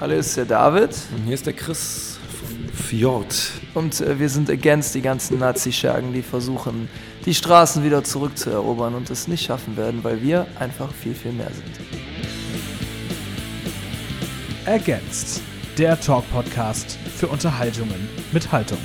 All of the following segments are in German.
Hallo, ist der David. Und hier ist der Chris von Fjord. Und äh, wir sind against die ganzen Nazi-Schergen, die versuchen, die Straßen wieder zurückzuerobern und es nicht schaffen werden, weil wir einfach viel, viel mehr sind. Against, der Talk-Podcast für Unterhaltungen mit Haltung.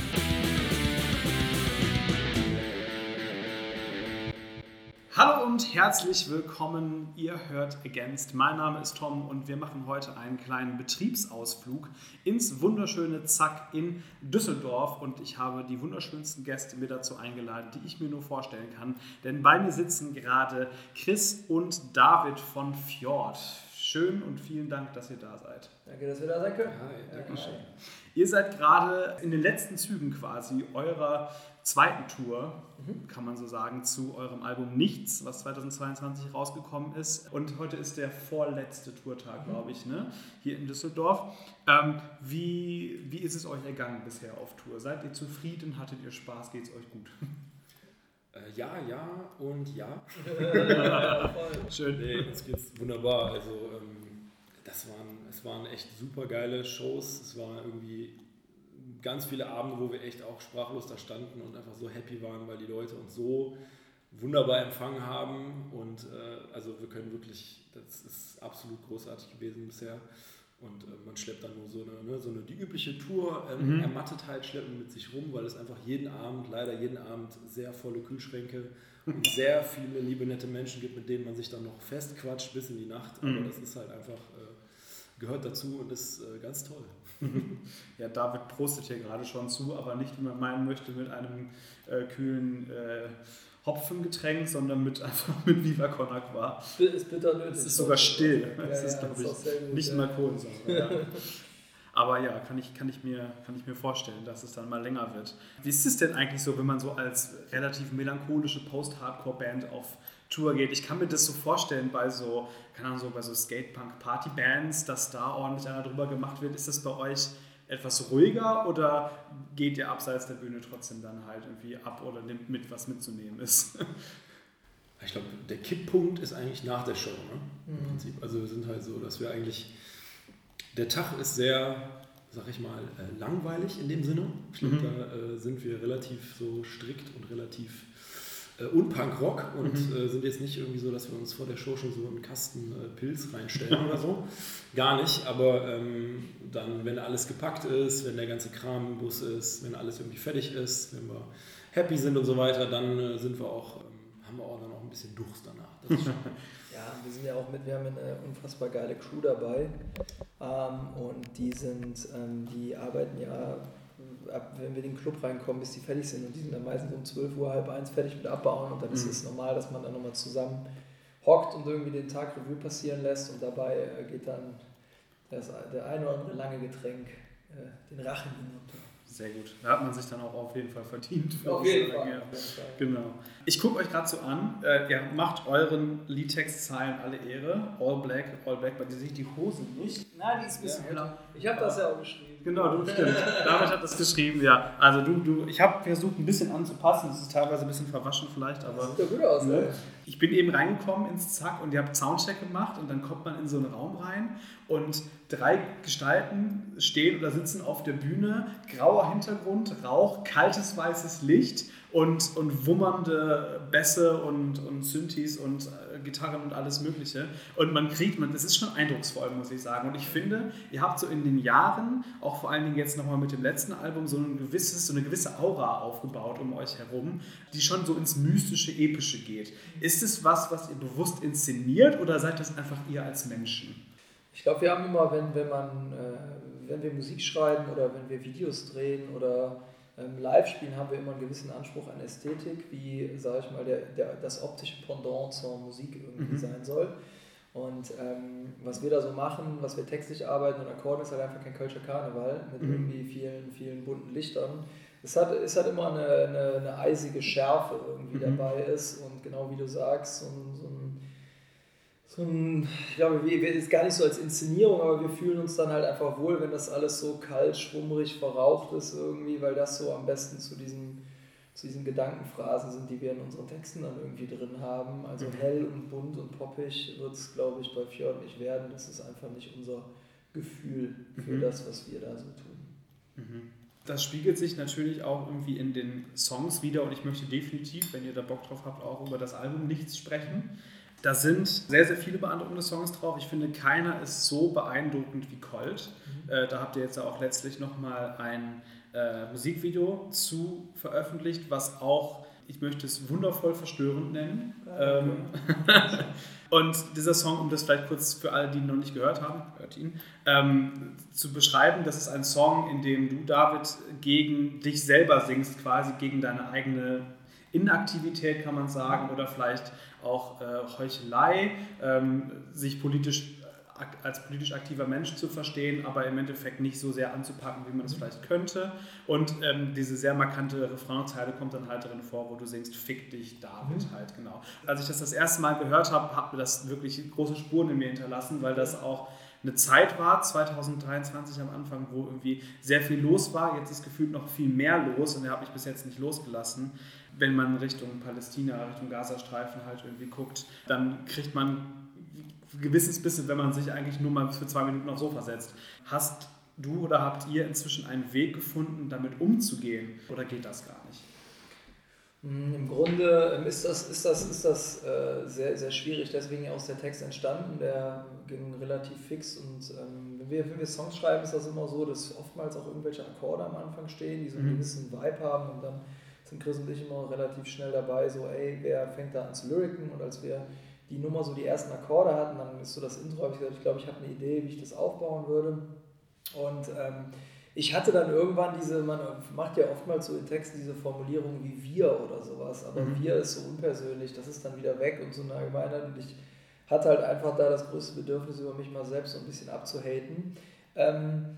Herzlich willkommen. Ihr hört Against. Mein Name ist Tom und wir machen heute einen kleinen Betriebsausflug ins wunderschöne Zack in Düsseldorf. Und ich habe die wunderschönsten Gäste mir dazu eingeladen, die ich mir nur vorstellen kann. Denn bei mir sitzen gerade Chris und David von Fjord. Schön und vielen Dank, dass ihr da seid. Danke, dass wir da sein können. Hi, danke schön. Ihr seid gerade in den letzten Zügen quasi eurer zweiten Tour, kann man so sagen, zu eurem Album Nichts, was 2022 rausgekommen ist. Und heute ist der vorletzte Tourtag, glaube ich, ne? hier in Düsseldorf. Ähm, wie, wie ist es euch ergangen bisher auf Tour? Seid ihr zufrieden? Hattet ihr Spaß? Geht es euch gut? Äh, ja, ja und ja. Schön. Nee, uns geht's wunderbar. Also, ähm, das waren, es waren echt super geile Shows. Es waren irgendwie ganz viele Abende, wo wir echt auch sprachlos da standen und einfach so happy waren, weil die Leute uns so wunderbar empfangen haben. Und äh, also wir können wirklich, das ist absolut großartig gewesen bisher. Und äh, man schleppt dann nur so eine, ne, so eine die übliche Tour, ähm, Mhm. Ermattetheit schleppt man mit sich rum, weil es einfach jeden Abend, leider jeden Abend, sehr volle Kühlschränke und sehr viele liebe, nette Menschen gibt, mit denen man sich dann noch festquatscht bis in die Nacht. Aber Mhm. das ist halt einfach, äh, gehört dazu und ist äh, ganz toll. Ja, David prostet hier gerade schon zu, aber nicht, wie man meinen möchte, mit einem äh, kühlen äh, Hopfengetränk, sondern mit einfach mit Viva Con Aqua. Ist bitter nötig. Es ist sogar still. Ja, Es ist, ja, glaube ich, nicht ja. mal Kohlensäure. Ja. Aber ja, kann ich, kann, ich mir, kann ich mir vorstellen, dass es dann mal länger wird. Wie ist es denn eigentlich so, wenn man so als relativ melancholische Post-Hardcore-Band auf Tour geht? Ich kann mir das so vorstellen bei so, keine Ahnung, so bei so Skatepunk-Party-Bands, dass da ordentlich einer drüber gemacht wird. Ist das bei euch etwas ruhiger oder geht ihr abseits der Bühne trotzdem dann halt irgendwie ab oder nimmt mit, was mitzunehmen ist? Ich glaube, der Kipppunkt ist eigentlich nach der Show. Ne? Im Mhm. Prinzip. Also wir sind halt so, dass wir eigentlich, der Tag ist sehr, sag ich mal, äh, langweilig in dem Sinne. Ich glaube, Mhm. da äh, sind wir relativ so strikt und relativ äh, unpunk-rock und Mhm. äh, sind jetzt nicht irgendwie so, dass wir uns vor der Show schon so einen Kasten äh, Pilz reinstellen oder so. Gar nicht, aber ähm, dann, wenn alles gepackt ist, wenn der ganze Kram im Bus ist, wenn alles irgendwie fertig ist, wenn wir happy sind und so weiter, dann äh, sind wir auch, ähm, haben wir auch dann auch ein bisschen Durst danach. Das ist schon, Ja, wir sind ja auch mit, wir haben eine unfassbar geile Crew dabei. Ähm, und die sind, ähm, die arbeiten ja, ab, wenn wir in den Club reinkommen, bis die fertig sind. Und die sind dann meistens um 12 Uhr, halb eins fertig mit Abbauen. Und dann ist Mhm. es normal, dass man dann nochmal zusammen hockt und irgendwie den Tag Revue passieren lässt. Und dabei äh, geht dann das, der eine oder andere lange Getränk äh, den Rachen hinunter. Sehr gut. Da hat man sich dann auch auf jeden Fall verdient. Auf jeden Fall. ja. Genau. Ich gucke euch gerade so an. Äh, ihr macht euren Liedtextzeilen alle Ehre. All black, all black. Bei dir sehe ich die Hose nicht. Na, die ist ein bisschen Ja. heller. Ich habe das ja auch geschrieben. Genau, du stimmt. David hat das geschrieben, ja. Also du, du, ich habe versucht ein bisschen anzupassen. Es ist teilweise ein bisschen verwaschen vielleicht, Das aber sieht ja gut aus, Ne? ey. ich bin eben reingekommen ins Zack und ihr habt Soundcheck gemacht und dann kommt man in so einen Raum rein und drei Gestalten stehen oder sitzen auf der Bühne, grauer Hintergrund, Rauch, kaltes weißes Licht und, und wummernde Bässe und, und Synthes und äh, Gitarren und alles Mögliche. Und man kriegt, man, das ist schon eindrucksvoll, muss ich sagen. Und ich finde, ihr habt so in den Jahren, auch vor allen Dingen jetzt nochmal mit dem letzten Album, so, ein gewisses, so eine gewisse Aura aufgebaut um euch herum, die schon so ins mystische, epische geht. Ist es was, was ihr bewusst inszeniert oder seid das einfach ihr als Menschen? Ich glaube, wir haben immer, wenn, wenn, man, äh, wenn wir Musik schreiben oder wenn wir Videos drehen oder ähm, live spielen, haben wir immer einen gewissen Anspruch an Ästhetik, wie, sage ich mal, der, der, das optische Pendant zur Musik irgendwie Mhm. sein soll. Und ähm, was wir da so machen, was wir textlich arbeiten und Akkorden, ist halt einfach kein Kölscher Karneval mit Mhm. irgendwie vielen, vielen bunten Lichtern. Es hat, es hat immer eine, eine, eine eisige Schärfe irgendwie Mhm. dabei ist und genau wie du sagst, so ein, so so ein, ja, wir, wir, ist gar nicht so als Inszenierung, aber wir fühlen uns dann halt einfach wohl, wenn das alles so kalt, schwummrig, verraucht ist irgendwie, weil das so am besten zu diesen, zu diesen Gedankenphrasen sind, die wir in unseren Texten dann irgendwie drin haben. Also Mhm. hell und bunt und poppig wird es, glaube ich, bei Fjord nicht werden. Das ist einfach nicht unser Gefühl für mhm. das, was wir da so tun. Mhm. Das spiegelt sich natürlich auch irgendwie in den Songs wieder und ich möchte definitiv, wenn ihr da Bock drauf habt, auch über das Album Nichts sprechen. Da sind sehr, sehr viele beeindruckende Songs drauf. Ich finde, keiner ist so beeindruckend wie Colt. Mhm. Äh, da habt ihr jetzt auch letztlich nochmal ein äh, Musikvideo zu veröffentlicht, was auch, ich möchte es wundervoll verstörend nennen. Ähm, und dieser Song, um das vielleicht kurz für alle, die ihn noch nicht gehört haben, hört ihn, ähm, zu beschreiben, das ist ein Song, in dem du, David, gegen dich selber singst, quasi gegen deine eigene Inaktivität, kann man sagen, oder vielleicht auch äh, Heuchelei, ähm, sich politisch als politisch aktiver Mensch zu verstehen, aber im Endeffekt nicht so sehr anzupacken, wie man es mhm. vielleicht könnte. Und ähm, diese sehr markante Refrainzeile kommt dann halt darin vor, wo du singst, fick dich, David, mhm. halt, genau. Als ich das das erste Mal gehört habe, hat mir das wirklich große Spuren in mir hinterlassen, weil das auch eine Zeit war, 2023 am Anfang, wo irgendwie sehr viel los war. Jetzt ist gefühlt noch viel mehr los und der hat mich bis jetzt nicht losgelassen wenn man Richtung Palästina, Richtung Gazastreifen halt irgendwie guckt, dann kriegt man Gewissensbisse, wenn man sich eigentlich nur mal für zwei Minuten aufs Sofa setzt. Hast du oder habt ihr inzwischen einen Weg gefunden, damit umzugehen oder geht das gar nicht? Hm, Im Grunde ähm, ist das, ist das, ist das äh, sehr, sehr schwierig, deswegen auch der Text entstanden, der ging relativ fix und ähm, wenn, wir, wenn wir Songs schreiben, ist das immer so, dass oftmals auch irgendwelche Akkorde am Anfang stehen, die so einen mhm. gewissen Vibe haben und dann sind Chris und ich immer relativ schnell dabei, so, ey, wer fängt da an zu lyriken? Und als wir die Nummer so die ersten Akkorde hatten, dann ist so das Intro, habe ich gesagt, ich glaube, ich habe eine Idee, wie ich das aufbauen würde. Und ähm, ich hatte dann irgendwann diese, man macht ja oftmals so in Texten diese Formulierung wie wir oder sowas, aber mhm. wir ist so unpersönlich, das ist dann wieder weg und so eine Allgemeinheit und ich hatte halt einfach da das größte Bedürfnis, über mich mal selbst so ein bisschen abzuhaten. Ähm,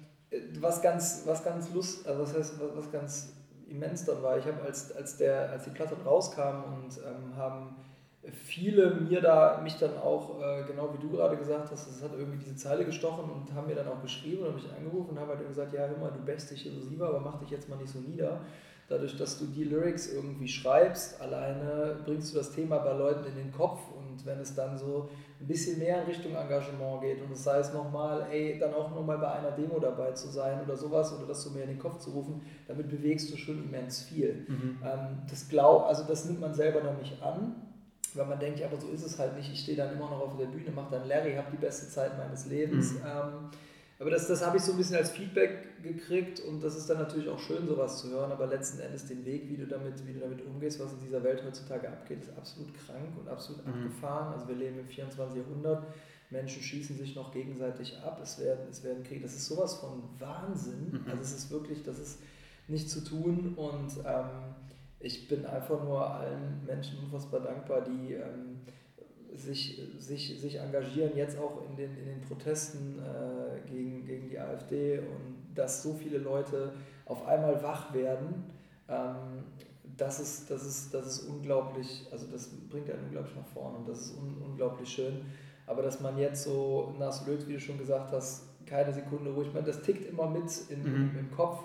was ganz, was ganz lust, also was heißt, was ganz immens dann war. Ich habe, als, als, als die Platte rauskam und ähm, haben viele mir da, mich dann auch, äh, genau wie du gerade gesagt hast, es hat irgendwie diese Zeile gestochen und haben mir dann auch geschrieben und mich angerufen und haben halt gesagt, ja, hör mal, du bächst dich lieber, aber mach dich jetzt mal nicht so nieder. Dadurch, dass du die Lyrics irgendwie schreibst, alleine bringst du das Thema bei Leuten in den Kopf und wenn es dann so ein bisschen mehr in Richtung Engagement geht und das heißt nochmal, ey, dann auch nochmal bei einer Demo dabei zu sein oder sowas oder das so mehr in den Kopf zu rufen, damit bewegst du schon immens viel. Mhm. Ähm, das glaub, also das nimmt man selber noch nicht an, weil man denkt, aber so ist es halt nicht. Ich stehe dann immer noch auf der Bühne, mache dann Larry, habe die beste Zeit meines Lebens. Mhm. Ähm, aber das, das habe ich so ein bisschen als Feedback gekriegt und das ist dann natürlich auch schön, sowas zu hören, aber letzten Endes den Weg, wie du damit, wie du damit umgehst, was in dieser Welt heutzutage abgeht, ist absolut krank und absolut mhm. abgefahren. Also wir leben im 24. Jahrhundert, Menschen schießen sich noch gegenseitig ab, es werden, es werden Kriege. Das ist sowas von Wahnsinn. Mhm. Also es ist wirklich, das ist nicht zu tun und ähm, ich bin einfach nur allen Menschen unfassbar dankbar, die ähm, sich, sich, sich engagieren, jetzt auch in den, in den Protesten äh, gegen, gegen die AfD und dass so viele Leute auf einmal wach werden, ähm, das, ist, das, ist, das ist unglaublich, also das bringt einen unglaublich nach vorne und das ist un, unglaublich schön. Aber dass man jetzt so, nach Löt, wie du schon gesagt hast, keine Sekunde ruhig, man, das tickt immer mit in, mhm. im Kopf.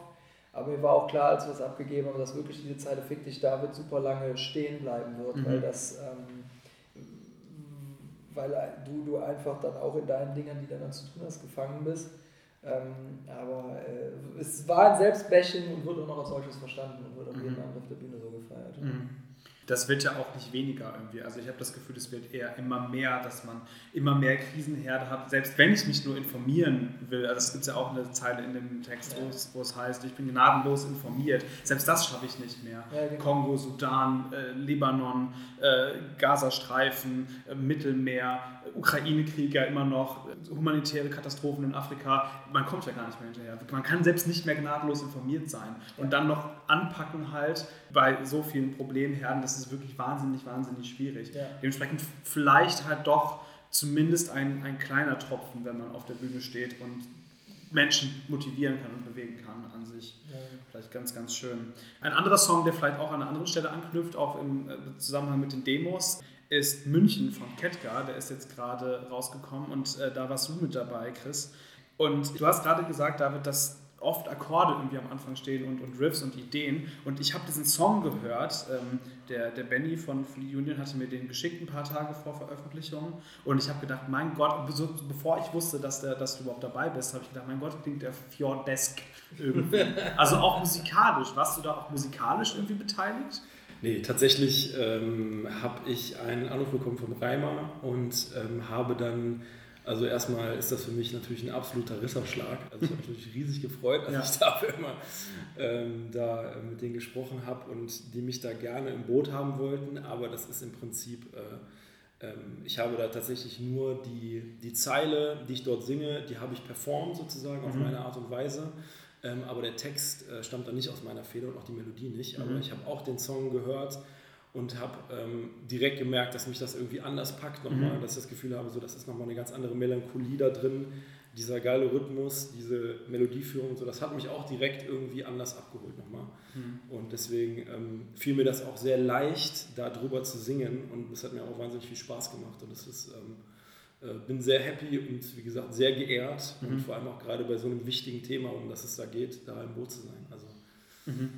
Aber mir war auch klar, als wir es abgegeben haben, dass wirklich diese Zeile Fick dich David super lange stehen bleiben wird, mhm. weil das ähm, weil du, du einfach dann auch in deinen Dingern, die dann zu tun hast, gefangen bist. Ähm, aber äh, es war ein Selbstbashing und wurde auch noch als solches verstanden und wird auch mhm. jeden Abend auf der Bühne so gefeiert. Mhm das wird ja auch nicht weniger irgendwie. Also ich habe das Gefühl, es wird eher immer mehr, dass man immer mehr Krisenherde hat. Selbst wenn ich mich nur informieren will, also es gibt ja auch eine Zeile in dem Text, wo, es, wo es heißt, ich bin gnadenlos informiert. Selbst das schaffe ich nicht mehr. Ja, genau. Kongo, Sudan, äh, Libanon, äh, Gazastreifen, äh, Mittelmeer, Ukraine-Krieg ja immer noch, humanitäre Katastrophen in Afrika. Man kommt ja gar nicht mehr hinterher. Man kann selbst nicht mehr gnadenlos informiert sein. Und dann noch anpacken halt bei so vielen Problemherden, das ist wirklich wahnsinnig, wahnsinnig schwierig. Ja. Dementsprechend vielleicht halt doch zumindest ein, ein kleiner Tropfen, wenn man auf der Bühne steht und Menschen motivieren kann und bewegen kann an sich. Ja. Vielleicht ganz, ganz schön. Ein anderer Song, der vielleicht auch an einer anderen Stelle anknüpft, auch im äh, Zusammenhang mit den Demos, ist München von Ketka. Der ist jetzt gerade rausgekommen und äh, da warst du mit dabei, Chris. Und du hast gerade gesagt, David, dass oft Akkorde irgendwie am Anfang stehen und, und Riffs und Ideen. Und ich habe diesen Song gehört, ähm, der, der Benny von Fleet Union hatte mir den geschickt ein paar Tage vor Veröffentlichung. Und ich habe gedacht, mein Gott, so, bevor ich wusste, dass, der, dass du überhaupt dabei bist, habe ich gedacht, mein Gott, klingt der Fjordesk irgendwie. also auch musikalisch. Warst du da auch musikalisch irgendwie beteiligt? Nee, tatsächlich ähm, habe ich einen Anruf bekommen vom Reimer und ähm, habe dann also erstmal ist das für mich natürlich ein absoluter Ritterschlag. Also ich habe mich natürlich riesig gefreut, als ja. ich dafür immer ähm, da äh, mit denen gesprochen habe und die mich da gerne im Boot haben wollten. Aber das ist im Prinzip, äh, ähm, ich habe da tatsächlich nur die, die Zeile, die ich dort singe, die habe ich performt sozusagen auf mhm. meine Art und Weise. Ähm, aber der Text äh, stammt dann nicht aus meiner Feder und auch die Melodie nicht. Mhm. Aber ich habe auch den Song gehört und habe ähm, direkt gemerkt, dass mich das irgendwie anders packt nochmal, mhm. dass ich das Gefühl habe, so das ist nochmal eine ganz andere Melancholie da drin, dieser geile Rhythmus, diese Melodieführung und so, das hat mich auch direkt irgendwie anders abgeholt nochmal. Mhm. Und deswegen ähm, fiel mir das auch sehr leicht, da drüber zu singen und es hat mir auch wahnsinnig viel Spaß gemacht und es ist, ähm, äh, bin sehr happy und wie gesagt sehr geehrt mhm. und vor allem auch gerade bei so einem wichtigen Thema, um das es da geht, da im Boot zu sein. Also, mhm.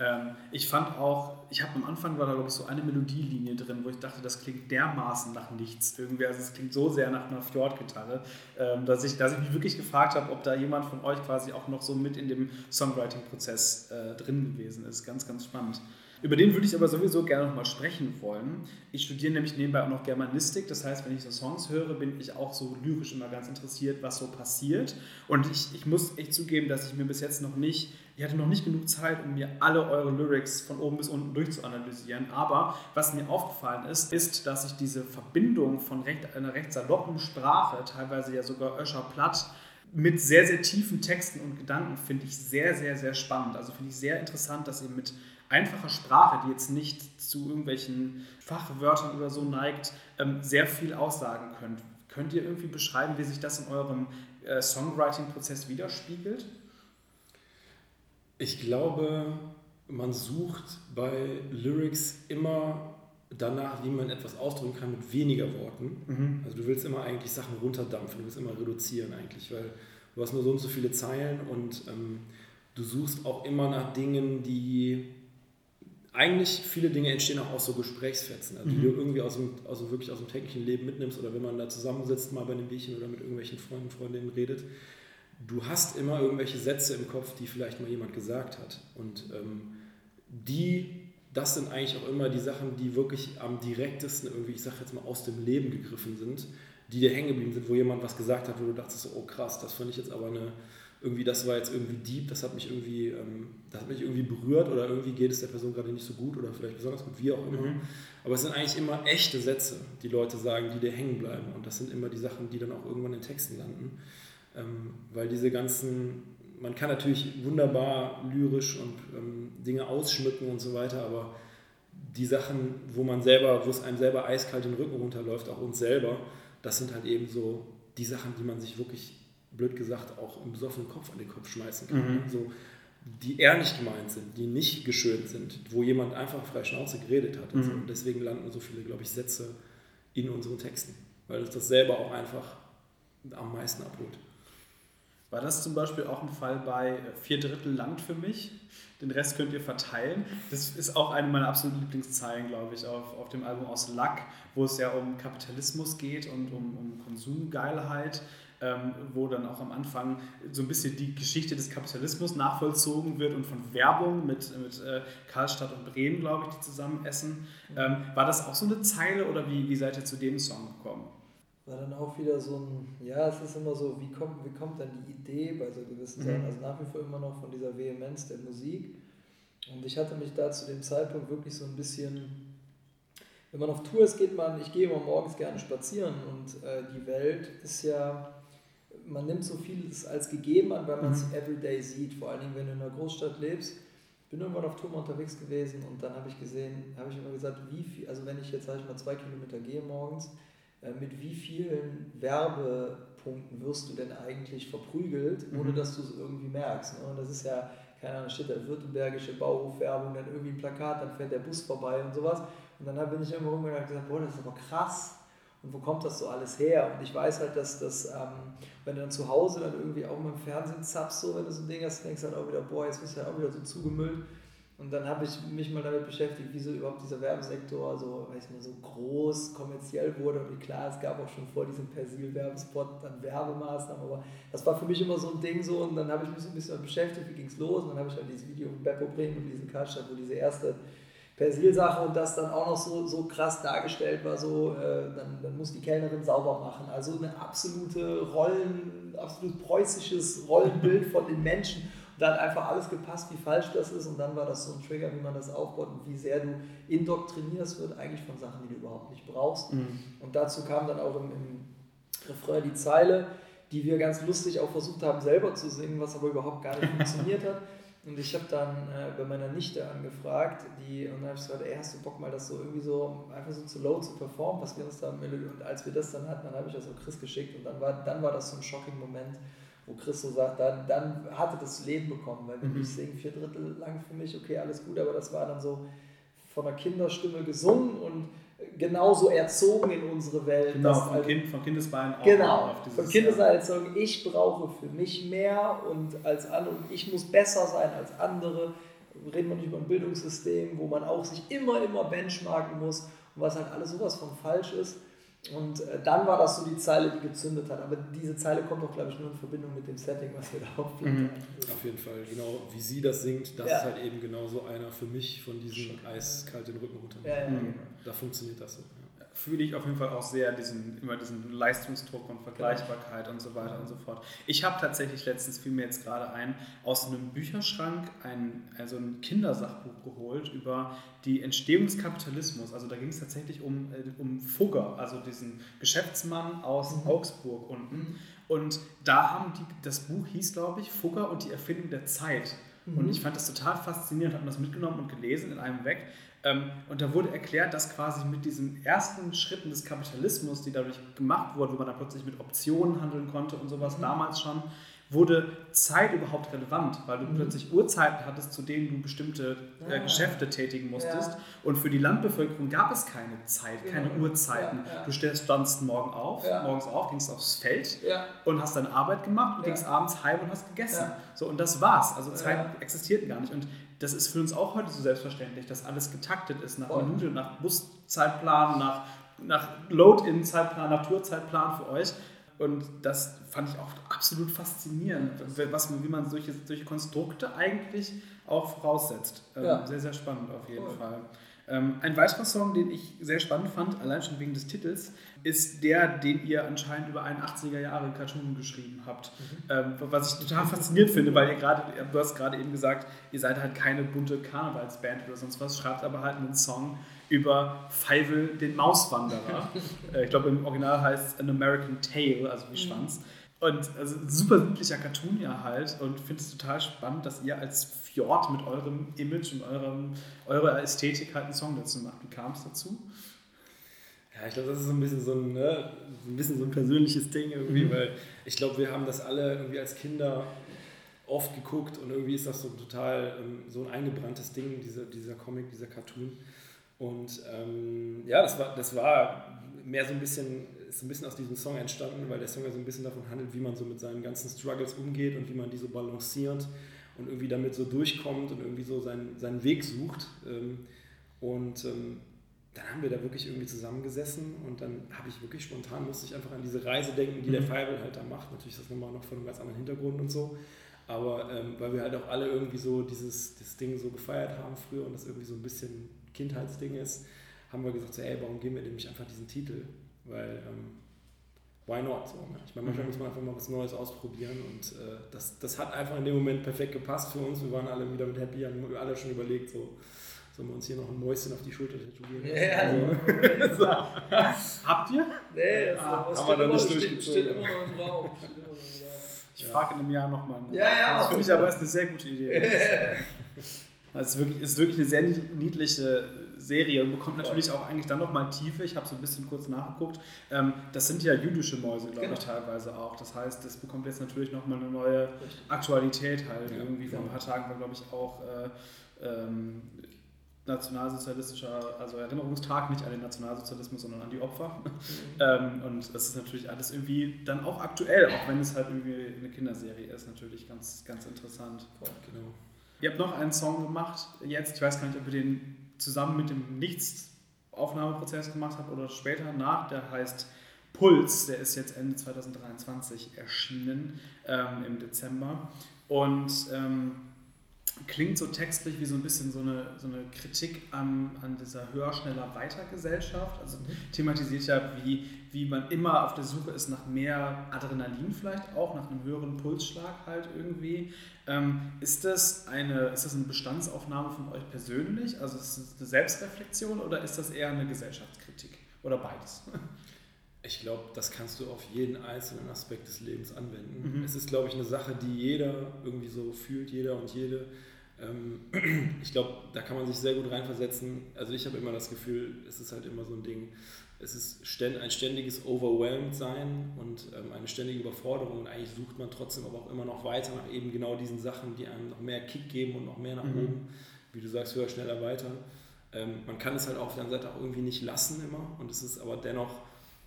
Ähm, ich fand auch, ich habe am Anfang war da glaube ich so eine Melodielinie drin, wo ich dachte, das klingt dermaßen nach nichts irgendwie. Also es klingt so sehr nach einer Fjord-Gitarre, ähm, dass, ich, dass ich mich wirklich gefragt habe, ob da jemand von euch quasi auch noch so mit in dem Songwriting-Prozess äh, drin gewesen ist. Ganz, ganz spannend. Über den würde ich aber sowieso gerne noch mal sprechen wollen. Ich studiere nämlich nebenbei auch noch Germanistik, das heißt, wenn ich so Songs höre, bin ich auch so lyrisch immer ganz interessiert, was so passiert. Und ich, ich muss echt zugeben, dass ich mir bis jetzt noch nicht ich hatte noch nicht genug Zeit, um mir alle eure Lyrics von oben bis unten durchzuanalysieren. Aber was mir aufgefallen ist, ist, dass ich diese Verbindung von recht, einer recht saloppen Sprache, teilweise ja sogar Öscher platt, mit sehr, sehr tiefen Texten und Gedanken finde ich sehr, sehr, sehr spannend. Also finde ich sehr interessant, dass ihr mit einfacher Sprache, die jetzt nicht zu irgendwelchen Fachwörtern oder so neigt, ähm, sehr viel aussagen könnt. Könnt ihr irgendwie beschreiben, wie sich das in eurem äh, Songwriting-Prozess widerspiegelt? Ich glaube, man sucht bei Lyrics immer danach, wie man etwas ausdrücken kann mit weniger Worten. Mhm. Also du willst immer eigentlich Sachen runterdampfen, du willst immer reduzieren eigentlich, weil du hast nur so und so viele Zeilen und ähm, du suchst auch immer nach Dingen, die eigentlich viele Dinge entstehen auch aus so Gesprächsfetzen, also mhm. die du irgendwie aus dem, aus dem, wirklich aus dem täglichen Leben mitnimmst oder wenn man da zusammensitzt, mal bei einem Bierchen oder mit irgendwelchen Freunden, Freundinnen redet, du hast immer irgendwelche Sätze im Kopf, die vielleicht mal jemand gesagt hat. Und ähm, die, das sind eigentlich auch immer die Sachen, die wirklich am direktesten irgendwie, ich sag jetzt mal, aus dem Leben gegriffen sind, die dir hängen geblieben sind, wo jemand was gesagt hat, wo du dachtest, so, oh krass, das fand ich jetzt aber eine, irgendwie, das war jetzt irgendwie deep, das hat mich irgendwie, ähm, das hat mich irgendwie berührt oder irgendwie geht es der Person gerade nicht so gut oder vielleicht besonders gut, wie auch immer. Mhm. Aber es sind eigentlich immer echte Sätze, die Leute sagen, die dir hängen bleiben. Und das sind immer die Sachen, die dann auch irgendwann in Texten landen. Ähm, weil diese ganzen, man kann natürlich wunderbar lyrisch und ähm, Dinge ausschmücken und so weiter, aber die Sachen, wo man selber, wo es einem selber eiskalt den Rücken runterläuft, auch uns selber, das sind halt eben so die Sachen, die man sich wirklich, blöd gesagt, auch im besoffenen Kopf an den Kopf schmeißen kann. Mhm. So, die ehrlich gemeint sind, die nicht geschönt sind, wo jemand einfach frei Schnauze geredet hat. Mhm. Und, so. und deswegen landen so viele, glaube ich, Sätze in unseren Texten, weil uns das selber auch einfach am meisten abholt. War das zum Beispiel auch ein Fall bei Vier Drittel langt für mich? Den Rest könnt ihr verteilen. Das ist auch eine meiner absoluten Lieblingszeilen, glaube ich, auf, auf dem Album aus Luck, wo es ja um Kapitalismus geht und um, um Konsumgeilheit. Ähm, wo dann auch am Anfang so ein bisschen die Geschichte des Kapitalismus nachvollzogen wird und von Werbung mit, mit äh, Karlstadt und Bremen, glaube ich, die zusammen essen. Ähm, war das auch so eine Zeile oder wie, wie seid ihr zu dem Song? War dann auch wieder so ein, ja, es ist immer so, wie kommt, wie kommt dann die Idee bei so gewissen mhm. Sachen, also nach wie vor immer noch von dieser Vehemenz der Musik. Und ich hatte mich da zu dem Zeitpunkt wirklich so ein bisschen, wenn man auf Tour ist, geht man, ich gehe immer morgens gerne spazieren und äh, die Welt ist ja, man nimmt so vieles als gegeben an, weil man es mhm. everyday sieht, vor allen Dingen, wenn du in einer Großstadt lebst. Ich bin irgendwann auf Tour unterwegs gewesen und dann habe ich gesehen, habe ich immer gesagt, wie viel, also wenn ich jetzt, sage ich mal, zwei Kilometer gehe morgens, mit wie vielen Werbepunkten wirst du denn eigentlich verprügelt, ohne mhm. dass du es irgendwie merkst. Ne? Und das ist ja, keine Ahnung, steht da württembergische Bauhofwerbung, dann irgendwie ein Plakat, dann fährt der Bus vorbei und sowas. Und dann bin ich irgendwo rumgegangen und gesagt, boah, das ist aber krass. und wo kommt das so alles her? Und ich weiß halt, dass das, ähm, wenn du dann zu Hause dann irgendwie auch mal im Fernsehen zappst, so wenn du so ein Ding hast, denkst du halt auch wieder, boah, jetzt bist du ja auch wieder so zugemüllt. Und dann habe ich mich mal damit beschäftigt, wieso überhaupt dieser Werbesektor so, weiß nicht, so groß kommerziell wurde. Und klar, es gab auch schon vor diesem Persil-Werbespot dann Werbemaßnahmen, aber das war für mich immer so ein Ding so. Und dann habe ich mich so ein bisschen beschäftigt, wie ging es los. Und dann habe ich halt dieses Video von Beppo Bremen und diesen Karstadt, wo diese erste Persil-Sache und das dann auch noch so, so krass dargestellt war, so, äh, dann, dann muss die Kellnerin sauber machen. Also eine absolute Rollen, absolut preußisches Rollenbild von den Menschen da hat einfach alles gepasst, wie falsch das ist und dann war das so ein Trigger, wie man das aufbaut und wie sehr du indoktrinierst wird eigentlich von Sachen, die du überhaupt nicht brauchst. Mhm. Und dazu kam dann auch im, im Refrain die Zeile, die wir ganz lustig auch versucht haben selber zu singen, was aber überhaupt gar nicht funktioniert hat. Und ich habe dann äh, bei meiner Nichte angefragt, die, und dann habe ich gesagt, ey, hast du Bock mal das so irgendwie so einfach so zu low zu performen, was wir uns da und als wir das dann hatten, dann habe ich das auch Chris geschickt und dann war, dann war das so ein shocking Moment, wo Christo sagt, dann, dann hatte das Leben bekommen, weil wenn mhm. ich singe vier Drittel lang für mich, okay, alles gut, aber das war dann so von einer Kinderstimme gesungen und genauso erzogen in unsere Welt. Genau, von, halt, kind, von Kindesbeinen auch genau, auf dieses, von Kindesbeinen erzogen, ich brauche für mich mehr und als andere, und ich muss besser sein als andere. Reden wir nicht über ein Bildungssystem, wo man auch sich immer, immer benchmarken muss und was halt alles sowas von falsch ist. Und äh, dann war das so die Zeile, die gezündet hat. Aber diese Zeile kommt auch, glaube ich, nur in Verbindung mit dem Setting, was wir da aufnehmen. Mhm. Auf jeden Fall, genau wie sie das singt, das ja. ist halt eben genau so einer für mich von diesen eiskalt den Rücken runter. Ja, ja, mhm. genau. Da funktioniert das so fühle ich auf jeden Fall auch sehr diesen, immer diesen Leistungsdruck und Vergleichbarkeit und so weiter und so fort. Ich habe tatsächlich letztens, fiel mir jetzt gerade ein, aus einem Bücherschrank ein, also ein Kindersachbuch geholt über die Entstehung des Kapitalismus. Also da ging es tatsächlich um, äh, um Fugger, also diesen Geschäftsmann aus mhm. Augsburg unten. Und da haben die, das Buch hieß, glaube ich, Fugger und die Erfindung der Zeit. Mhm. Und ich fand das total faszinierend, habe das mitgenommen und gelesen in einem weg. Ähm, und da wurde erklärt, dass quasi mit diesen ersten Schritten des Kapitalismus, die dadurch gemacht wurden, wo man dann plötzlich mit Optionen handeln konnte und sowas, mhm. damals schon, wurde Zeit überhaupt relevant, weil du mhm. plötzlich Uhrzeiten hattest, zu denen du bestimmte äh, ah. Geschäfte tätigen musstest. Ja. Und für die Landbevölkerung gab es keine Zeit, keine genau. Uhrzeiten. Ja, ja. Du standst morgen auf, morgens auf, gingst aufs Feld und hast deine Arbeit gemacht und gingst abends heim und hast gegessen. So, und das war's. Also Zeit existiert gar nicht. Und das ist für uns auch heute so selbstverständlich, dass alles getaktet ist nach Voll. Minute, nach Buszeitplan, nach, nach Load-in-Zeitplan, nach Tourzeitplan für euch. Und das fand ich auch absolut faszinierend, was, wie man solche, solche Konstrukte eigentlich auch voraussetzt. Ähm, ja. Sehr, sehr spannend auf jeden cool. Fall. Ähm, ein weiterer Song, den ich sehr spannend fand, allein schon wegen des Titels, ist der, den ihr anscheinend über einen 80er Jahre Cartoon geschrieben habt. Mhm. Ähm, was ich total faszinierend finde, weil ihr gerade, du hast gerade eben gesagt, ihr seid halt keine bunte Karnevalsband oder sonst was, schreibt aber halt einen Song über Feivel, den Mauswanderer. äh, ich glaube, im Original heißt es An American Tale, also wie mhm. Und also super üblicher Cartoon ja halt und finde es total spannend, dass ihr als Fjord mit eurem Image und eurem, eurer Ästhetik halt einen Song dazu macht. Wie kam es dazu? Ja, ich glaube, das ist so ein bisschen so ein, ne, ein bisschen so ein persönliches Ding irgendwie, mhm. weil ich glaube, wir haben das alle irgendwie als Kinder oft geguckt und irgendwie ist das so total ähm, so ein eingebranntes Ding, dieser, dieser Comic, dieser Cartoon. Und ähm, ja, das war, das war mehr so ein bisschen, ist ein bisschen aus diesem Song entstanden, weil der Song ja so ein bisschen davon handelt, wie man so mit seinen ganzen Struggles umgeht und wie man die so balanciert und irgendwie damit so durchkommt und irgendwie so seinen, seinen Weg sucht. Ähm, und ähm, dann haben wir da wirklich irgendwie zusammengesessen und dann habe ich wirklich spontan, musste ich einfach an diese Reise denken, die mhm. der Feivel halt da macht. Natürlich ist das nochmal noch von einem ganz anderen Hintergrund und so. Aber ähm, weil wir halt auch alle irgendwie so dieses, dieses Ding so gefeiert haben früher und das irgendwie so ein bisschen Kindheitsding ist, haben wir gesagt, so, ey, warum geben wir dem nicht einfach diesen Titel? Weil, ähm, why not? So, ne? Ich meine, manchmal mhm. muss man einfach mal was Neues ausprobieren und äh, das, das hat einfach in dem Moment perfekt gepasst für uns. Wir waren alle wieder mit happy, haben alle schon überlegt, so, sollen wir uns hier noch ein Mäuschen auf die Schulter tätowieren? Ja, also, so. Habt ihr? Nee, das ah, haben wir dann nicht steht, steht immer noch im Raum. Ich ja. frage in einem Jahr nochmal. Ja, ja. Das finde ich aber ist eine sehr gute Idee. Es ist wirklich, ist wirklich eine sehr niedliche Serie und bekommt natürlich auch eigentlich dann nochmal Tiefe. Ich habe so ein bisschen kurz nachgeguckt. Ähm, das sind ja jüdische Mäuse, glaube genau. ich, teilweise auch. Das heißt, das bekommt jetzt natürlich nochmal eine neue Aktualität halt. Ja, irgendwie vor ein paar Tagen war, glaube ich, auch äh, ähm, nationalsozialistischer, also Erinnerungstag, nicht an den Nationalsozialismus, sondern an die Opfer. Mhm. ähm, und das ist natürlich alles irgendwie dann auch aktuell, auch wenn es halt irgendwie eine Kinderserie ist, natürlich ganz, ganz interessant. Genau. Ihr habt noch einen Song gemacht jetzt, ich weiß gar nicht, ob ihr den zusammen mit dem Nichts-Aufnahmeprozess gemacht habt oder später nach, der heißt Puls, der ist jetzt Ende 2023 erschienen, ähm, im Dezember. Und ähm, klingt so textlich wie so ein bisschen so eine, so eine Kritik an, an dieser höher, schneller, weiter Gesellschaft. Also mhm. thematisiert ja, wie, wie man immer auf der Suche ist nach mehr Adrenalin vielleicht auch, nach einem höheren Pulsschlag halt irgendwie. Ähm, ist, das eine, ist das eine Bestandsaufnahme von euch persönlich? Also ist das eine Selbstreflexion oder ist das eher eine Gesellschaftskritik? Oder beides? Ich glaube, das kannst du auf jeden einzelnen Aspekt des Lebens anwenden. Mhm. Es ist, glaube ich, eine Sache, die jeder irgendwie so fühlt, jeder und jede. Ähm, ich glaube, da kann man sich sehr gut reinversetzen. Also ich habe immer das Gefühl, es ist halt immer so ein Ding, es ist ein ständiges Overwhelmed sein und ähm, eine ständige Überforderung und eigentlich sucht man trotzdem aber auch immer noch weiter nach eben genau diesen Sachen, die einem noch mehr Kick geben und noch mehr nach mhm. oben. Wie du sagst, höher, schneller, weiter. Ähm, man kann es halt auf der anderen Seite auch irgendwie nicht lassen immer und es ist aber dennoch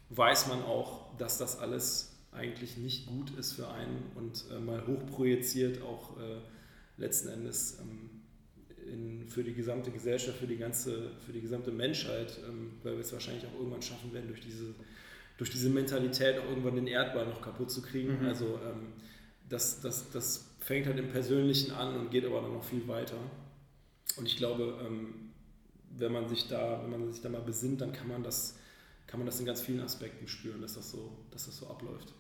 weiß man auch, dass das alles eigentlich nicht gut ist für einen und äh, mal hochprojiziert auch äh, letzten Endes ähm, in, für die gesamte Gesellschaft, für die, ganze, für die gesamte Menschheit, ähm, weil wir es wahrscheinlich auch irgendwann schaffen werden, durch diese, durch diese Mentalität auch irgendwann den Erdball noch kaputt zu kriegen. Mhm. Also ähm, das, das, das fängt halt im Persönlichen an und geht aber dann noch viel weiter. Und ich glaube, wenn man sich da, wenn man sich da mal besinnt, dann kann man das kann man das in ganz vielen Aspekten spüren, dass das so, dass das so abläuft.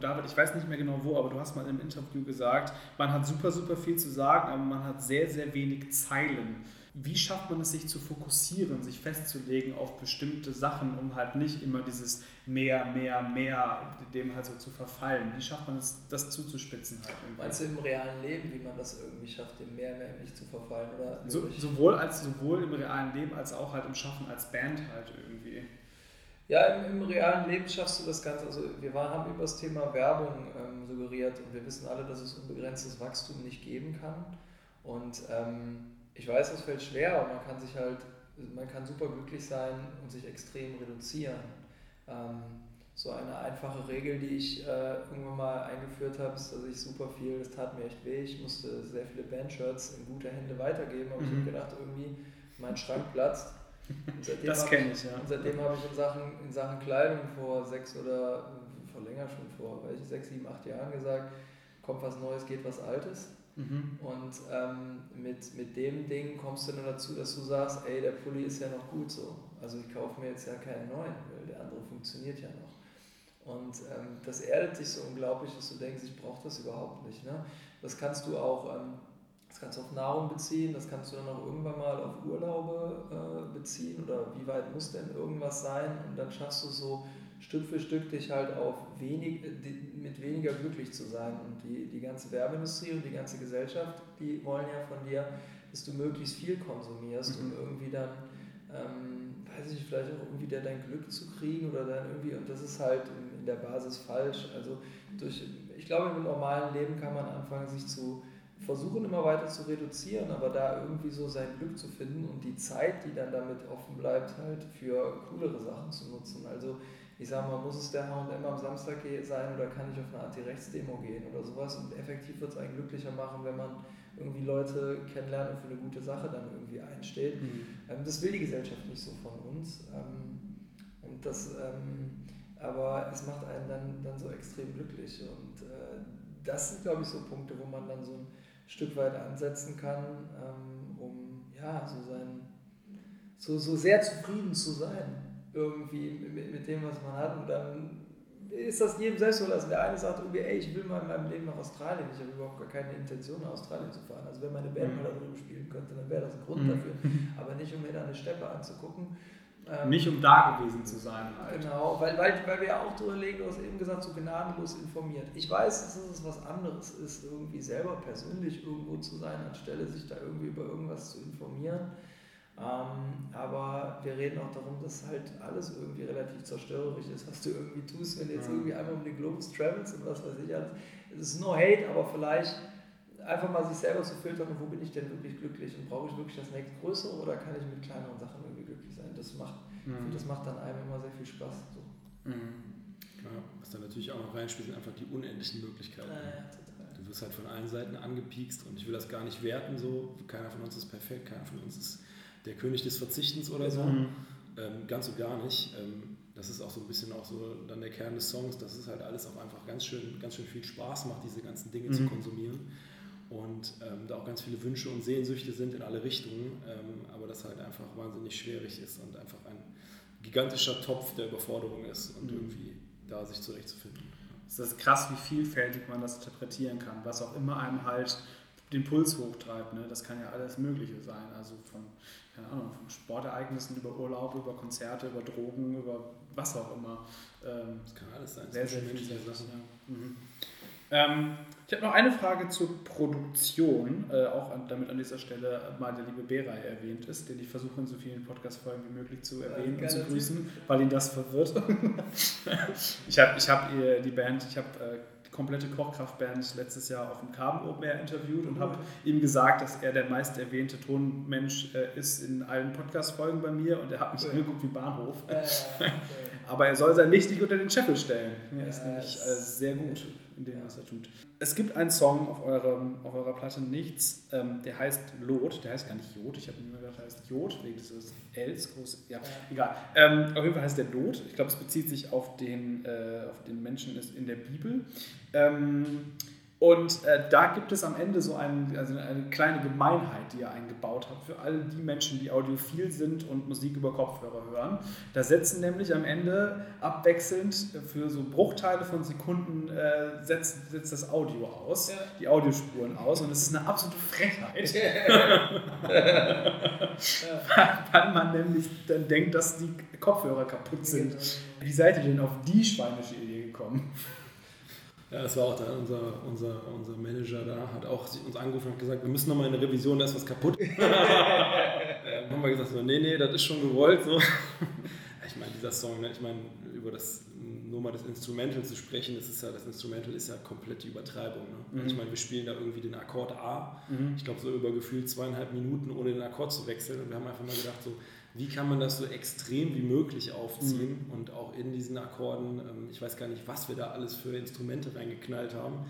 David, ich weiß nicht mehr genau wo, aber du hast mal im Interview gesagt, man hat super, super viel zu sagen, aber man hat sehr, sehr wenig Zeilen. Wie schafft man es, sich zu fokussieren, sich festzulegen auf bestimmte Sachen, um halt nicht immer dieses mehr, mehr, mehr, dem halt so zu verfallen? Wie schafft man es, das zuzuspitzen? Halt Meinst du im realen Leben, wie man das irgendwie schafft, dem mehr, mehr nicht zu verfallen? Oder so, sowohl, als, sowohl im realen Leben als auch halt im Schaffen als Band halt irgendwie? Ja, im, im, realen Leben schaffst du das Ganze. Also wir waren, haben über das Thema Werbung ähm, suggeriert und wir wissen alle, dass es unbegrenztes Wachstum nicht geben kann. Und ähm, ich weiß, das fällt schwer, aber man kann sich halt, man kann super glücklich sein und sich extrem reduzieren. Ähm, so eine einfache Regel, die ich äh, irgendwann mal eingeführt habe, ist, dass ich super viel, das tat mir echt weh, ich musste sehr viele Bandshirts in gute Hände weitergeben, aber mhm. ich habe gedacht, irgendwie mein Schrank platzt das kenne ich, ja. Und seitdem habe ich in Sachen, in Sachen Kleidung vor sechs oder vor länger schon vor, weil ich sechs, sieben, acht Jahren gesagt, kommt was Neues, geht was Altes. Mhm. Und ähm, mit, mit dem Ding kommst du dann dazu, dass du sagst, ey, der Pulli ist ja noch gut so. Also ich kaufe mir jetzt ja keinen neuen, weil der andere funktioniert ja noch. Und ähm, das erdet dich so unglaublich, dass du denkst, ich brauche das überhaupt nicht. Ne? Das kannst du auch ähm, das kannst du auf Nahrung beziehen, das kannst du dann auch irgendwann mal auf Urlaube äh, beziehen oder wie weit muss denn irgendwas sein und dann schaffst du so Stück für Stück dich halt auf wenig, die, mit weniger glücklich zu sein und die, die ganze Werbeindustrie und die ganze Gesellschaft, die wollen ja von dir, dass du möglichst viel konsumierst, mhm. um irgendwie dann, ähm, weiß ich vielleicht auch irgendwie dein Glück zu kriegen oder dann irgendwie, und das ist halt in, in der Basis falsch. Also durch, ich glaube, im normalen Leben kann man anfangen, sich zu versuchen immer weiter zu reduzieren, aber da irgendwie so sein Glück zu finden und die Zeit, die dann damit offen bleibt, halt für coolere Sachen zu nutzen. Also ich sage mal, muss es der H&M am Samstag sein oder kann ich auf eine Anti-Rechts-Demo gehen oder sowas und effektiv wird es einen glücklicher machen, wenn man irgendwie Leute kennenlernt und für eine gute Sache dann irgendwie einsteht. Mhm. Ähm, das will die Gesellschaft nicht so von uns. Ähm, und das, ähm, aber es macht einen dann, dann so extrem glücklich und äh, das sind, glaube ich, so Punkte, wo man dann so ein Stück weit ansetzen kann, ähm, um ja, so, sein, so, so sehr zufrieden zu sein, irgendwie mit, mit dem, was man hat. Und dann ist das jedem selbst überlassen. Der eine sagt irgendwie, ey, ich will mal in meinem Leben nach Australien. Ich habe überhaupt gar keine Intention, nach Australien zu fahren. Also wenn meine Band mhm. mal da drüben spielen könnte, dann wäre das ein Grund mhm. dafür. Aber nicht, um mir da eine Steppe anzugucken. Ähm, nicht um da gewesen zu sein. Halt. Genau, weil, weil, weil wir auch drüber legen, du hast eben gesagt, so gnadenlos informiert. Ich weiß, dass es was anderes ist, irgendwie selber persönlich irgendwo zu sein, anstelle sich da irgendwie über irgendwas zu informieren. Ähm, aber wir reden auch darum, dass halt alles irgendwie relativ zerstörerisch ist, was du irgendwie tust, wenn du jetzt irgendwie einmal um den Globus travels und was weiß ich alles. Es ist no hate, aber vielleicht einfach mal sich selber zu filtern, wo bin ich denn wirklich glücklich und brauche ich wirklich das nächste Größere oder kann ich mit kleineren Sachen irgendwie glücklich sein? Das macht, mhm. das macht dann einem immer sehr viel Spaß. So. Mhm. Ja, was dann natürlich auch noch reinspielt, sind einfach die unendlichen Möglichkeiten. Ja, du wirst halt von allen Seiten angepiekst und ich will das gar nicht werten, so keiner von uns ist perfekt, keiner von uns ist der König des Verzichtens oder so. Mhm. Ähm, ganz und gar nicht. Ähm, das ist auch so ein bisschen auch so dann der Kern des Songs, dass es halt alles auch einfach ganz schön, ganz schön viel Spaß macht, diese ganzen Dinge mhm. zu konsumieren. Und ähm, da auch ganz viele Wünsche und Sehnsüchte sind in alle Richtungen, ähm, aber das halt einfach wahnsinnig schwierig ist und einfach ein gigantischer Topf der Überforderung ist und mhm. irgendwie da sich zurechtzufinden. Es ist krass, wie vielfältig man das interpretieren kann, was auch immer einem halt den Puls hochtreibt. Ne? Das kann ja alles Mögliche sein. Also von, keine Ahnung, von Sportereignissen über Urlaub, über Konzerte, über Drogen, über was auch immer. Ähm, das kann alles sein. Sehr, sehr viele Sachen. Ja. Mhm. Ähm, ich habe noch eine Frage zur Produktion, äh, auch an, damit an dieser Stelle mal der liebe Beray erwähnt ist, den ich versuche in so vielen Podcast-Folgen wie möglich zu erwähnen ja, und zu grüßen, weil ihn das verwirrt. ich habe ich hab die Band, ich habe äh, die komplette Kochkraftband letztes Jahr auf dem Air interviewt und habe ihm gesagt, dass er der meist erwähnte Tonmensch äh, ist in allen Podcast-Folgen bei mir und er hat mich ja. angeguckt wie Bahnhof. Aber er soll sein Licht nicht unter den Scheffel stellen. Er ist nämlich äh, sehr gut in dem, was er tut. Es gibt einen Song auf, eurem, auf eurer Platte Nichts, ähm, der heißt Lot, der heißt gar nicht Jod, ich habe immer gedacht, der heißt Jod, wegen dieses Ls, groß, ja, egal. Ähm, auf jeden Fall heißt der Lot, ich glaube, es bezieht sich auf den, äh, auf den Menschen in der Bibel. Ähm, und äh, da gibt es am Ende so ein, also eine kleine Gemeinheit, die ihr eingebaut habt für all die Menschen, die audiophil sind und Musik über Kopfhörer hören. Da setzen nämlich am Ende abwechselnd für so Bruchteile von Sekunden äh, setzt, setzt das Audio aus, ja. die Audiospuren aus und es ist eine absolute Frechheit. Weil man nämlich dann denkt, dass die Kopfhörer kaputt sind. Genau. Wie seid ihr denn auf die schweinische Idee gekommen? Ja, das war auch da, unser, unser, unser Manager da, hat auch uns angerufen und gesagt, wir müssen nochmal in eine Revision, da ist was kaputt. ähm, haben wir gesagt, so, nee, nee, das ist schon gewollt. So. ich meine, dieser Song, ne, ich meine, über das, nur mal das Instrumental zu sprechen, das ist ja, das Instrumental ist ja komplett die Übertreibung. Ne? Mhm. Ich meine, wir spielen da irgendwie den Akkord A, mhm. ich glaube so über gefühlt zweieinhalb Minuten, ohne den Akkord zu wechseln. Und wir haben einfach mal gedacht, so, wie kann man das so extrem wie möglich aufziehen mhm. und auch in diesen Akkorden, ähm, ich weiß gar nicht, was wir da alles für Instrumente reingeknallt haben.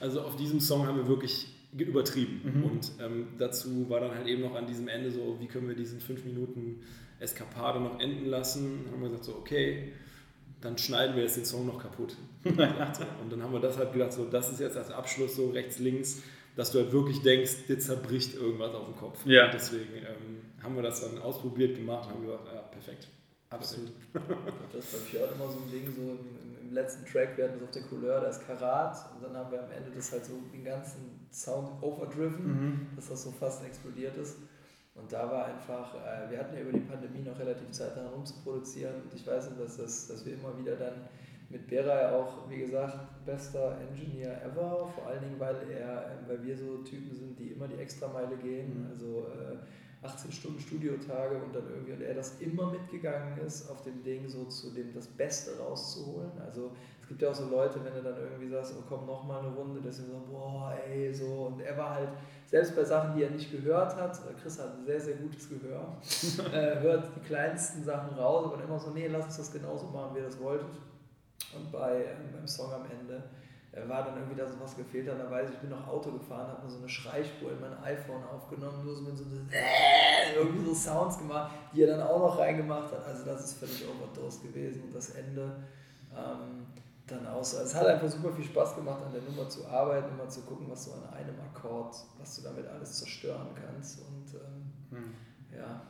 Also auf diesem Song haben wir wirklich übertrieben mhm. und ähm, dazu war dann halt eben noch an diesem Ende so, wie können wir diesen fünf Minuten Eskapade noch enden lassen. Dann haben wir gesagt so, okay, dann schneiden wir jetzt den Song noch kaputt. und dann haben wir das halt gedacht, so, das ist jetzt als Abschluss so rechts, links, dass du halt wirklich denkst, dir zerbricht irgendwas auf dem Kopf. Ja. Und deswegen ähm, haben wir das dann ausprobiert gemacht und haben gesagt, ja, perfekt. Absolut. das ist bei Fjord immer so ein Ding, so im, im, letzten Track, wir hatten das auf der Couleur, da ist Karat und dann haben wir am Ende das halt so den ganzen Sound overdriven, mhm. dass das so fast explodiert ist. Und da war einfach, äh, wir hatten ja über die Pandemie noch relativ Zeit daran rumzuproduzieren und ich weiß nicht, dass, das, dass wir immer wieder dann mit Beray auch, wie gesagt, bester Engineer ever, vor allen Dingen, weil er, ähm, weil wir so Typen sind, die immer die Extrameile gehen, mhm. also äh, 18 Stunden Studiotage und dann irgendwie, und er das immer mitgegangen ist, auf dem Ding so zu dem das Beste rauszuholen. Also es gibt ja auch so Leute, wenn du dann irgendwie sagst, oh komm noch mal eine Runde, dass sie so, boah, ey, so. Und er war halt, selbst bei Sachen, die er nicht gehört hat, äh, Chris hat ein sehr, sehr gutes Gehör, äh, hört die kleinsten Sachen raus, aber immer so, nee, lass uns das genauso machen, wie ihr das wolltet. Und bei, ähm, beim Song am Ende war dann irgendwie, dass was gefehlt hat. Da weiß ich, ich bin noch Auto gefahren, habe mir so eine Schreispur in mein iPhone aufgenommen, nur so mit so irgendwie so Sounds gemacht, die er dann auch noch reingemacht hat. Also das ist völlig overdose gewesen. Und das Ende ähm, dann auch so. Es hat einfach super viel Spaß gemacht, an der Nummer zu arbeiten, immer zu gucken, was du an einem Akkord, was du damit alles zerstören kannst. Und ähm, hm. ja,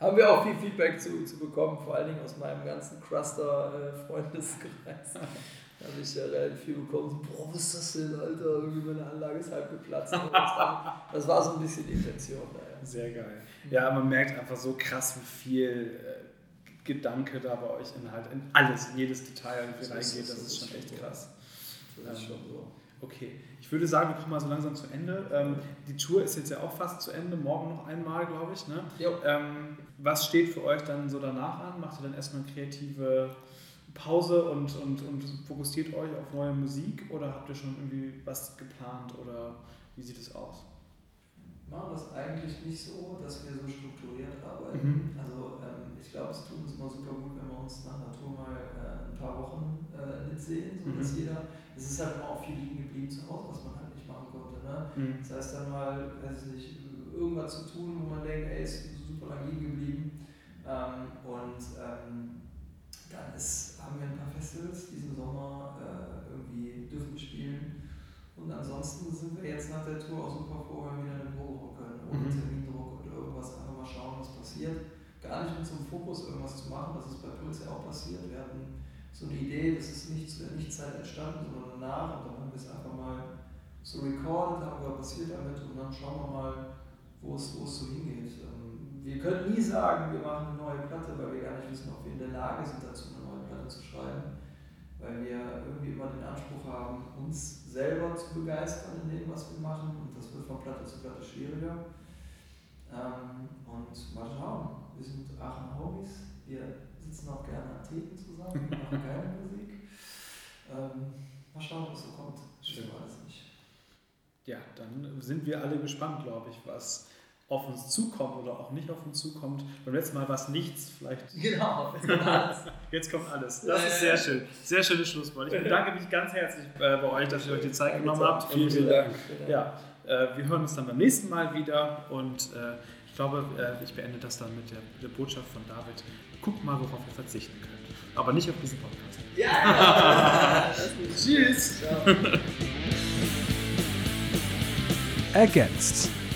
haben wir auch viel Feedback zu, zu bekommen, vor allen Dingen aus meinem ganzen Cruster-Freundeskreis. Da habe ich ja relativ viel bekommen, so, boah, was ist das denn, Alter, irgendwie meine Anlage ist halb geplatzt. das war so ein bisschen die Intention da, ja. Sehr geil. Ja, man merkt einfach so krass, wie viel äh, Gedanke da bei euch in halt in alles, in jedes Detail reingeht. Das, ist schon echt krass. Das ist schon so. Okay, ich würde sagen, wir kommen mal so langsam zu Ende. Ähm, die Tour ist jetzt ja auch fast zu Ende, morgen noch einmal, glaube ich. Ne? Ähm, was steht für euch dann so danach an? Macht ihr dann erstmal kreative Pause und, und, und fokussiert euch auf neue Musik oder habt ihr schon irgendwie was geplant oder Wie sieht es aus? Wir machen das eigentlich nicht so, dass wir so strukturiert arbeiten. Mhm. Also ähm, ich glaube, es tut uns mal super gut, wenn wir uns nach Natur mal äh, ein paar Wochen äh, nicht sehen, so dass Mhm. jeder, es ist halt immer auch viel liegen geblieben zu Hause, was man halt nicht machen konnte. Ne? Mhm. Das heißt dann mal, weiß ich nicht, irgendwas zu tun, wo man denkt, ey, ist super lang liegen geblieben. Ähm, und ähm, dann ist, haben wir ein paar Festivals diesen Sommer äh, irgendwie dürfen wir spielen. Und ansonsten sind wir jetzt nach der Tour auch super froh, wenn wir wieder eine Probe können, ohne Mhm. Termindruck und irgendwas, einfach mal schauen, was passiert. Gar nicht mit so einem Fokus irgendwas zu machen, das ist bei Puls ja auch passiert. Wir hatten so eine Idee, das ist nicht zu der Nichtzeit entstanden, sondern danach. Und dann haben wir es einfach mal so recorded, haben wir, was passiert damit und dann schauen wir mal, wo es, wo es so hingeht. Ähm, Wir können nie sagen, wir machen eine neue Platte, weil wir gar nicht wissen, ob wir in der Lage sind, dazu eine neue Platte zu schreiben. Weil wir irgendwie immer den selber zu begeistern in dem, was wir machen. Und das wird von Platte zu Platte schwieriger. Ähm, und mal schauen. Wir sind Aachen Homies. Wir sitzen auch gerne an Theken zusammen, machen geile Musik. Ähm, mal schauen, was so kommt. Schön. Ich weiß nicht. Ja, dann sind wir alle gespannt, glaube ich, was auf uns zukommt oder auch nicht auf uns zukommt. Beim letzten Mal war es nichts, vielleicht. Genau, jetzt kommt alles. Jetzt kommt alles. Das ist sehr schön. Sehr schönes Schlusswort. Ich bedanke mich ganz herzlich äh, bei euch, dass ihr euch die Zeit genommen habt. Vielen, vielen Dank. Ja, äh, wir hören uns dann beim nächsten Mal wieder und äh, ich glaube, äh, ich beende das dann mit der, der Botschaft von David. Guckt mal, worauf ihr verzichten könnt. Aber nicht auf diesen Podcast. Ja! Tschüss! Ciao. Ergänzt.